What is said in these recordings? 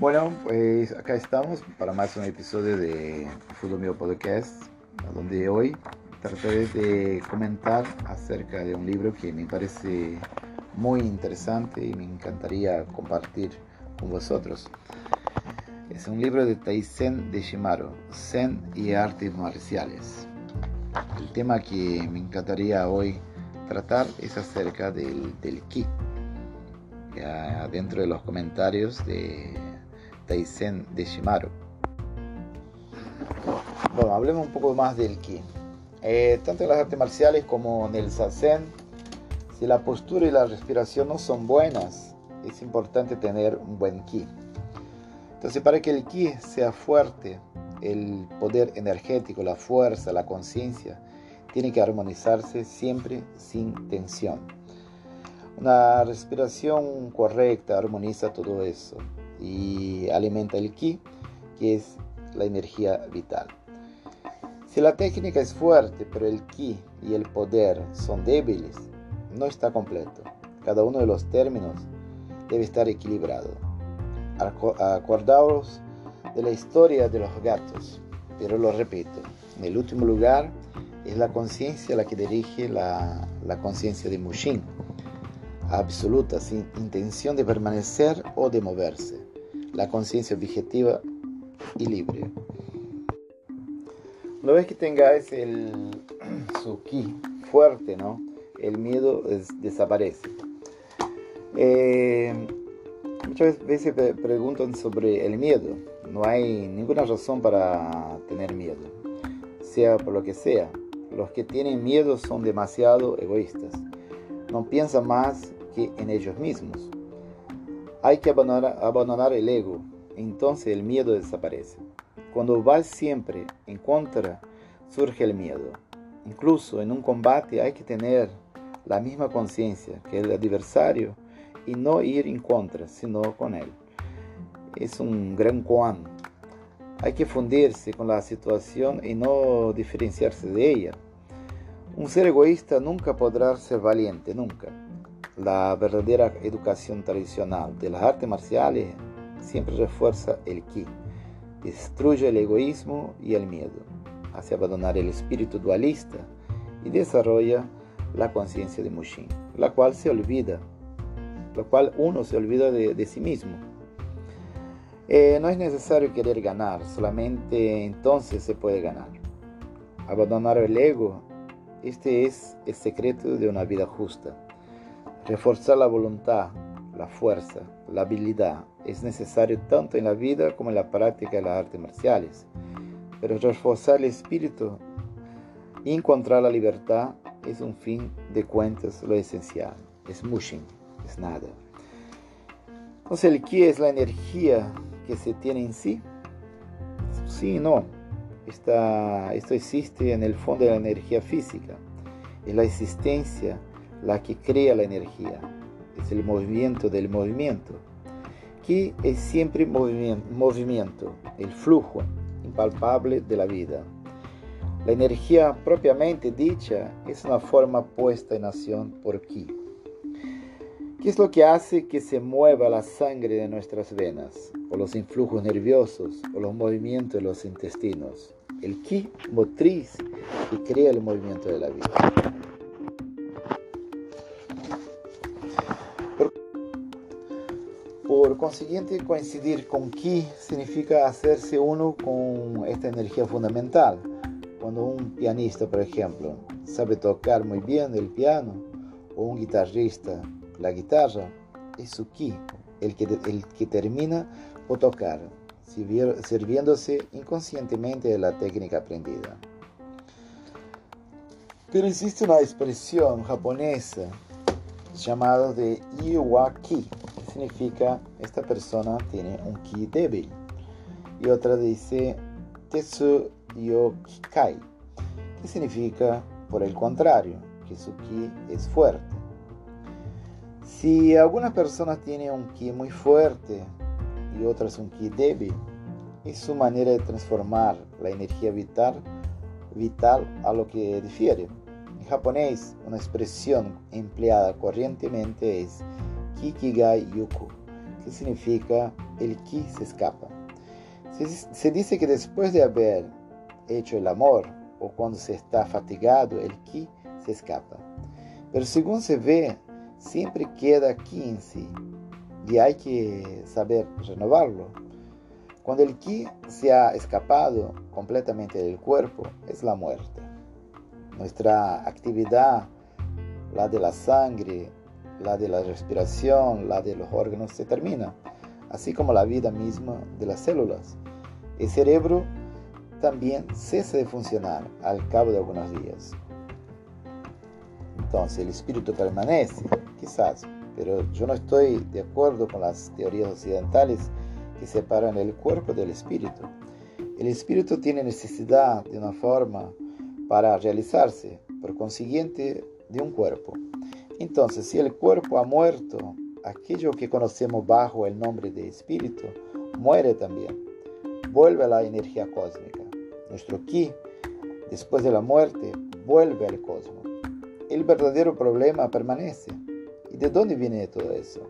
Bueno, pues acá estamos para más un episodio de Fútbol Podcast, donde hoy trataré de comentar acerca de un libro que me parece muy interesante y me encantaría compartir con vosotros. Es un libro de Taisen de Shimaro, Zen y Artes Marciales. El tema que me encantaría hoy tratar es acerca del, del ki. dentro de los comentarios de Taisen de Shimaro. Bueno, hablemos un poco más del ki. Eh, tanto en las artes marciales como en el sazen, si la postura y la respiración no son buenas, es importante tener un buen ki. Entonces, para que el ki sea fuerte, el poder energético, la fuerza, la conciencia, tiene que armonizarse siempre sin tensión. Una respiración correcta armoniza todo eso y alimenta el ki, que es la energía vital. Si la técnica es fuerte, pero el ki y el poder son débiles, no está completo. Cada uno de los términos debe estar equilibrado. Acordaos de la historia de los gatos, pero lo repito, en el último lugar es la conciencia la que dirige la, conciencia de Mushin, absoluta, sin intención de permanecer o de moverse, la conciencia objetiva y libre. Una vez que tengáis el su ki fuerte, ¿no? el miedo desaparece. Eh, muchas veces preguntan sobre el miedo. No hay ninguna razón para tener miedo, sea por lo que sea. Los que tienen miedo son demasiado egoístas. No piensan más que en ellos mismos. Hay que abandonar, el ego, entonces el miedo desaparece. Cuando vas siempre en contra, surge el miedo. Incluso en un combate hay que tener la misma conciencia que el adversario y no ir en contra, sino con él. Es un gran Juan. Hay que fundirse con la situación y no diferenciarse de ella. Un ser egoísta nunca podrá ser valiente, nunca. La verdadera educación tradicional de las artes marciales siempre refuerza el ki, destruye el egoísmo y el miedo, hace abandonar el espíritu dualista y desarrolla la conciencia de Mushin, la cual se olvida, la cual uno se olvida de, sí mismo. Eh, no es necesario querer ganar, solamente entonces se puede ganar. Abandonar el ego, este es el secreto de una vida justa. Reforzar la voluntad, la fuerza, la habilidad es necesario tanto en la vida como en la práctica de las artes marciales. Pero reforzar el espíritu y encontrar la libertad es un fin de cuentas lo esencial. Es mushing, es nada. Entonces, ¿el es la energía que se tiene en sí? Sí y no. Esta, esto existe en el fondo de la energía física. Es la existencia la que crea la energía. Es el movimiento del movimiento. Ki es siempre movimiento, el flujo impalpable de la vida. La energía propiamente dicha es una forma puesta en acción por Ki. ¿Qué es lo que hace que se mueva la sangre de nuestras venas, o los influjos nerviosos, o los movimientos de los intestinos? El Ki motriz que crea el movimiento de la vida. Por consiguiente, coincidir con Ki significa hacerse uno con esta energía fundamental cuando un pianista, por ejemplo, sabe tocar muy bien el piano, o un guitarrista la guitarra, es su ki, el que, el que termina por tocar, sirviéndose inconscientemente de la técnica aprendida. Pero existe una expresión japonesa llamada de Iwaki, significa esta persona tiene un ki débil. Y otra dice Tetsu Yokikai, que significa, por el contrario, que su ki es fuerte. Si alguna persona tiene un ki muy fuerte y otras un ki débil, es su manera de transformar la energía vital, vital a lo que difiere. En japonés, una expresión empleada corrientemente es Kikigai Yuku, que significa el ki se escapa. Se, dice que después de haber hecho el amor o cuando se está fatigado, el ki se escapa. Pero según se ve, siempre queda ki en sí y hay que saber renovarlo. Cuando el ki se ha escapado completamente del cuerpo, es la muerte. Nuestra actividad, la de la sangre, la de la respiración, la de los órganos, se termina, así como la vida misma de las células. El cerebro también cesa de funcionar al cabo de algunos días. Entonces el espíritu permanece, quizás, pero yo no estoy de acuerdo con las teorías occidentales que separan el cuerpo del espíritu. El espíritu tiene necesidad de una forma para realizarse, por consiguiente, de un cuerpo. Entonces, si el cuerpo ha muerto, aquello que conocemos bajo el nombre de espíritu muere también. Vuelve a la energía cósmica. Nuestro ki, después de la muerte, vuelve al cosmos. El verdadero problema permanece. ¿Y de dónde viene todo eso?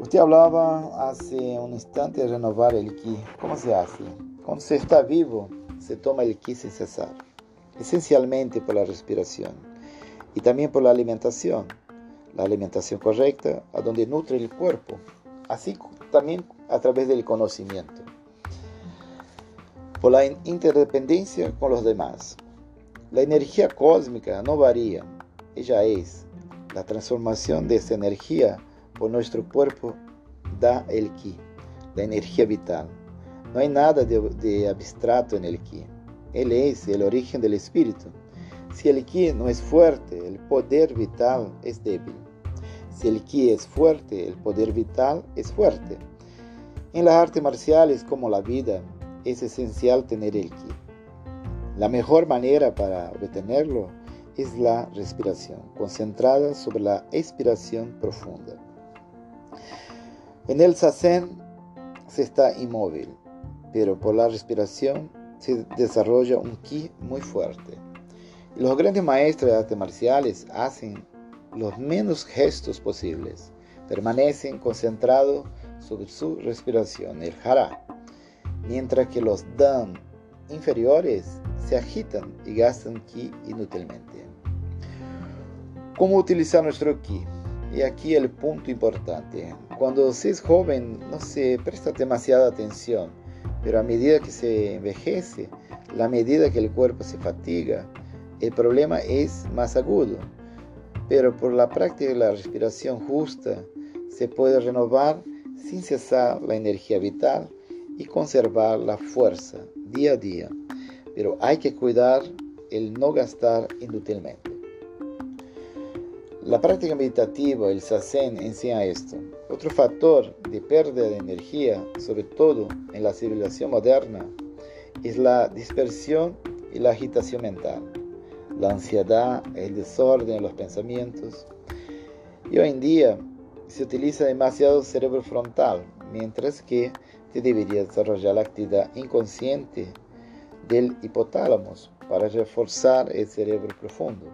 Usted hablaba hace un instante de renovar el ki. ¿Cómo se hace? Cuando se está vivo, se toma el ki sin cesar, esencialmente por la respiración y también por la alimentación, la alimentación correcta, a donde nutre el cuerpo, así también a través del conocimiento, por la interdependencia con los demás. La energía cósmica no varía, ella es. La transformación de esa energía por nuestro cuerpo da el ki, la energía vital. No hay nada de, de abstracto en el ki. Él es el origen del espíritu. Si el ki no es fuerte, el poder vital es débil. Si el ki es fuerte, el poder vital es fuerte. En las artes marciales como la vida, es esencial tener el ki. La mejor manera para obtenerlo es la respiración, concentrada sobre la expiración profunda. En el sasen se está inmóvil, pero por la respiración se desarrolla un ki muy fuerte. Los grandes maestros de artes marciales hacen los menos gestos posibles. Permanecen concentrados sobre su respiración, el jara, mientras que los dan inferiores se agitan y gastan ki inútilmente. ¿Cómo utilizar nuestro ki? Y aquí el punto importante. Cuando se es joven no se presta demasiada atención, pero a medida que se envejece, la medida que el cuerpo se fatiga, el problema es más agudo, pero por la práctica de la respiración justa se puede renovar sin cesar la energía vital y conservar la fuerza día a día, pero hay que cuidar el no gastar inútilmente. La práctica meditativa, el sasen, enseña esto. Otro factor de pérdida de energía, sobre todo en la civilización moderna, es la dispersión y la agitación mental la ansiedad, el desorden, los pensamientos. Y hoy en día se utiliza demasiado cerebro frontal, mientras que se debería desarrollar la actividad inconsciente del hipotálamo para reforzar el cerebro profundo,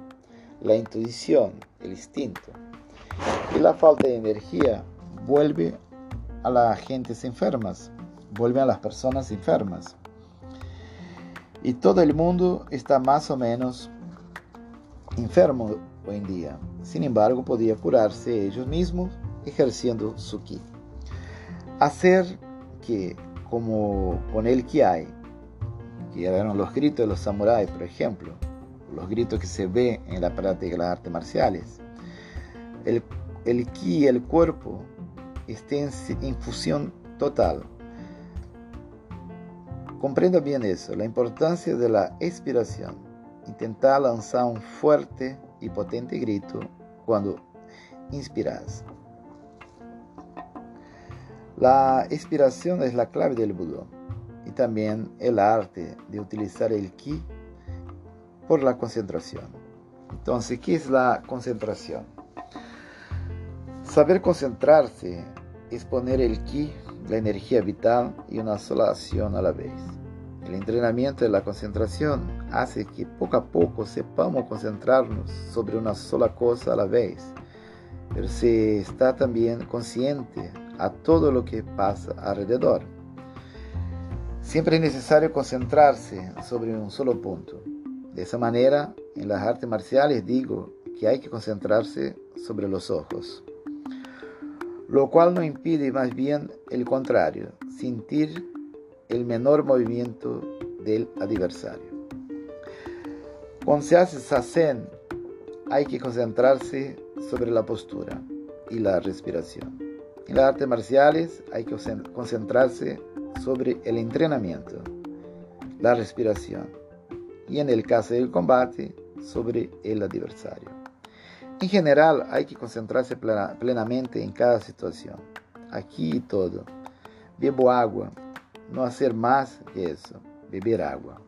la intuición, el instinto. Y la falta de energía vuelve a las gentes enfermas, vuelve a las personas enfermas. Y todo el mundo está más o menos enfermo hoy en día. Sin embargo, podía curarse ellos mismos ejerciendo su ki. Hacer que, como con el ki hay, que eran los gritos de los samuráis, por ejemplo, los gritos que se ve en la práctica de las artes marciales, el, el ki, el cuerpo, esté en infusión total. Comprendo bien eso, la importancia de la expiración Intentar lanzar un fuerte y potente grito cuando inspiras. La inspiración es la clave del Budo y también el arte de utilizar el ki por la concentración. Entonces, ¿qué es la concentración? Saber concentrarse es poner el ki, la energía vital y una sola acción a la vez. El entrenamiento de la concentración hace que poco a poco sepamos concentrarnos sobre una sola cosa a la vez. pero se está también consciente a todo lo que pasa alrededor. Siempre es necesario concentrarse sobre un solo punto. De esa manera, en las artes marciales digo que hay que concentrarse sobre los ojos, lo cual no impide más bien el contrario, sentir el menor movimiento del adversario. Cuando se hace sasen, hay que concentrarse sobre la postura y la respiración. En las artes marciales hay que concentrarse sobre el entrenamiento, la respiración y en el caso del combate sobre el adversario. En general hay que concentrarse plenamente en cada situación, aquí y todo. Bebo agua, no hacer más que eso, beber agua.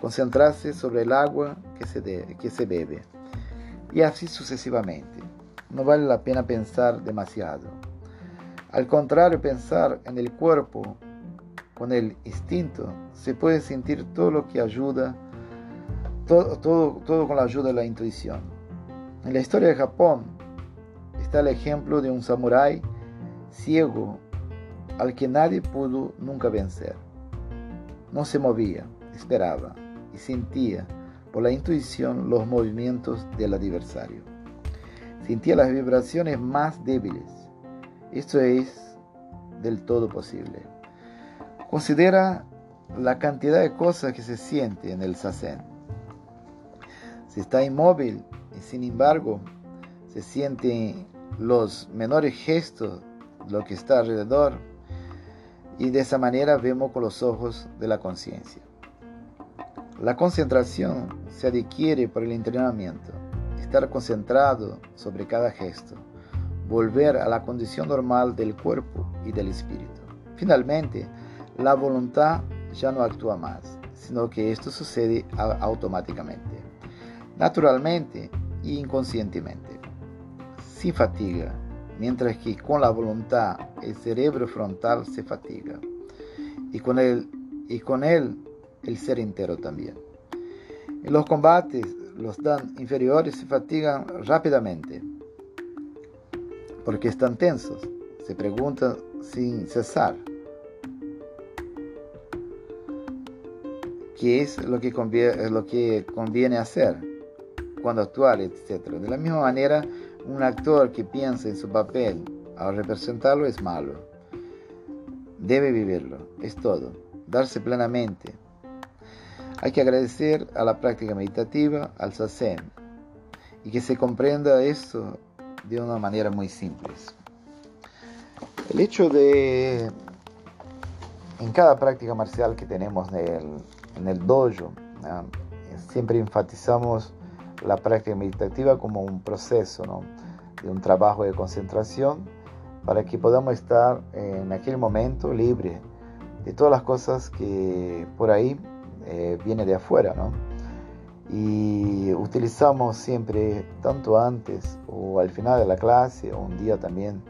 Concentrarse sobre el agua que se, que se bebe. Y así sucesivamente. No vale la pena pensar demasiado. Al contrario, pensar en el cuerpo con el instinto, se puede sentir todo lo que ayuda, todo, todo, todo con la ayuda de la intuición. En la historia de Japón está el ejemplo de un samurái ciego al que nadie pudo nunca vencer. No se movía, esperaba y sentía por la intuición los movimientos del adversario. Sentía las vibraciones más débiles. Esto es del todo posible. Considera la cantidad de cosas que se siente en el sasen. Si está inmóvil y sin embargo se sienten los menores gestos de lo que está alrededor, y de esa manera vemos con los ojos de la conciencia. La concentración se adquiere por el entrenamiento, estar concentrado sobre cada gesto, volver a la condición normal del cuerpo y del espíritu. Finalmente, la voluntad ya no actúa más, sino que esto sucede automáticamente, naturalmente e inconscientemente, sin fatiga, mientras que con la voluntad el cerebro frontal se fatiga y con él, y con él el ser entero también. En los combates, los dan inferiores se fatigan rápidamente porque están tensos, se preguntan sin cesar. ¿Qué es lo que conviene, lo que conviene hacer? cuando actuar, etc. De la misma manera, un actor que piensa en su papel al representarlo es malo. Debe vivirlo, es todo, darse plenamente. Hay que agradecer a la práctica meditativa, al sasen, y que se comprenda esto de una manera muy simple. El hecho de, en cada práctica marcial que tenemos en el, en el dojo, siempre enfatizamos la práctica meditativa como un proceso, ¿no? de un trabajo de concentración para que podamos estar en aquel momento libre de todas las cosas que por ahí eh, viene de afuera. ¿no? Y utilizamos siempre, tanto antes o al final de la clase, o un día también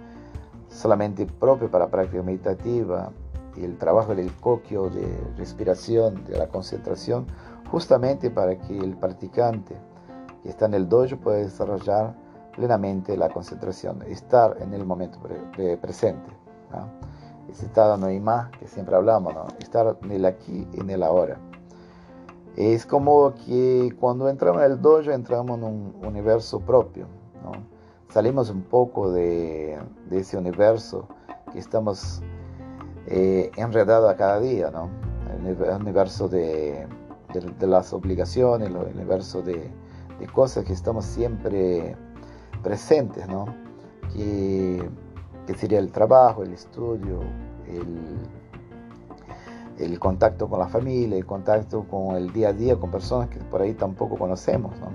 solamente propio para práctica meditativa, y el trabajo del coquio, de respiración, de la concentración, justamente para que el practicante que está en el dojo puede desarrollar plenamente la concentración, estar en el momento presente. ¿no? Ese estado no hay más que siempre hablamos, ¿no? estar en el aquí y en el ahora. Es como que cuando entramos en el dojo entramos en un universo propio. ¿no? Salimos un poco de, de, ese universo que estamos eh, enredados a cada día, ¿no? el universo de, de, de las obligaciones, el universo de, de cosas que estamos siempre presentes, ¿no? Que, sería el trabajo, el estudio, el, el, contacto con la familia, el contacto con el día a día, con personas que por ahí tampoco conocemos, ¿no?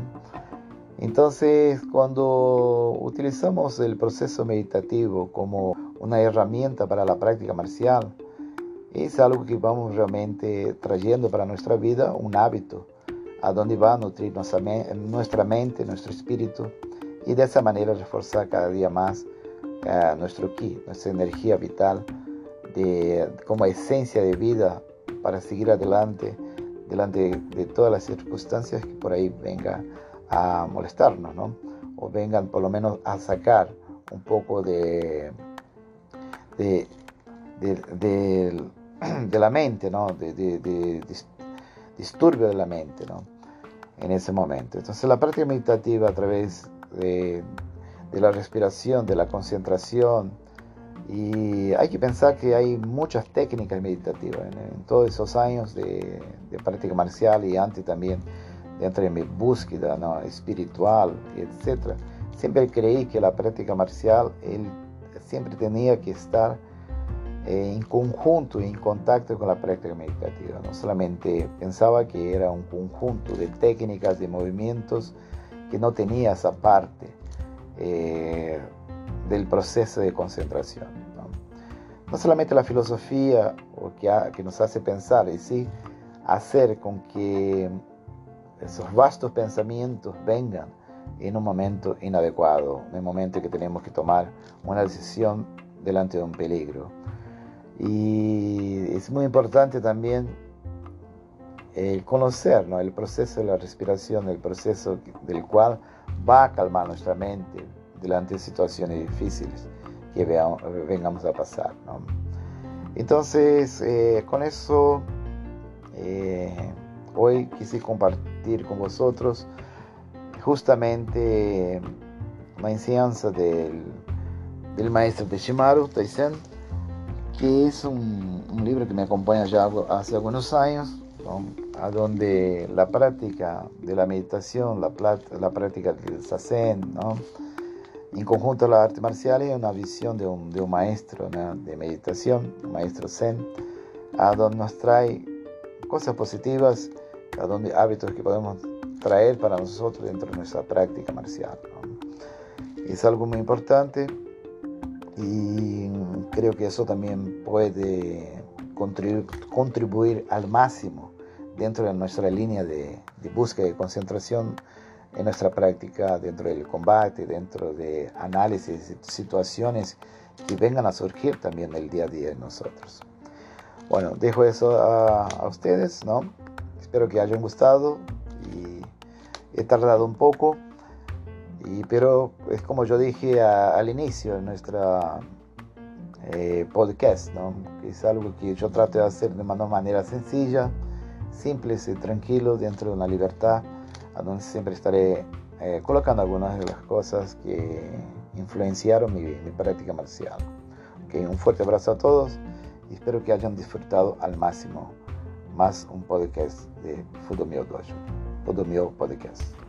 Entonces, cuando utilizamos el proceso meditativo como una herramienta para la práctica marcial, es algo que vamos realmente trayendo para nuestra vida un hábito a dónde va a nutrir nuestra, nuestra mente, nuestro espíritu y de esa manera reforzar cada día más uh, nuestro ki, nuestra energía vital de, como esencia de vida para seguir adelante delante de, todas las circunstancias que por ahí vengan a molestarnos, ¿no? o vengan por lo menos a sacar un poco de, de, de, la mente, ¿no? de, disturbio de la mente ¿no? en ese momento. Entonces la práctica meditativa a través de, la respiración, de la concentración, y hay que pensar que hay muchas técnicas meditativas en, todos esos años de, práctica marcial y antes también dentro de mi búsqueda ¿no? espiritual, etc. Siempre creí que la práctica marcial siempre tenía que estar en conjunto, en contacto con la práctica meditativa. No solamente pensaba que era un conjunto de técnicas, de movimientos que no tenía esa parte eh, del proceso de concentración. ¿no? solamente la filosofía que, que nos hace pensar, y sí hacer con que esos vastos pensamientos vengan en un momento inadecuado, en un momento que tenemos que tomar una decisión delante de un peligro. Y es muy importante también conocer el proceso de la respiración, el proceso del cual va a calmar nuestra mente delante de situaciones difíciles que vengamos a pasar. Entonces, eh, con eso, eh, hoy quise compartir con vosotros justamente la enseñanza del, del maestro de Shimaru Taisen que es un, libro que me acompaña ya hace algunos años, a donde la práctica de la meditación, la, la práctica del sasen, en conjunto a la arte marcial es una visión de un, de un maestro de meditación, un maestro zen, a donde nos trae cosas positivas, a donde hábitos que podemos traer para nosotros dentro de nuestra práctica marcial. Es algo muy importante y creo que eso también puede contribuir, al máximo dentro de nuestra línea de, búsqueda y concentración en nuestra práctica dentro del combate, dentro de análisis de situaciones que vengan a surgir también el día a día de nosotros. Bueno, dejo eso a, ustedes, ¿no? Espero que hayan gustado y he tardado un poco pero es como yo dije al inicio de nuestra eh, podcast, ¿no? es algo que yo trato de hacer de una manera sencilla, simple y tranquilo, dentro de una libertad, a donde siempre estaré eh, colocando algunas de las cosas que influenciaron mi, práctica marcial. un fuerte abrazo a todos y espero que hayan disfrutado al máximo más un podcast de Fudomio Dojo, Fudomio Podcast.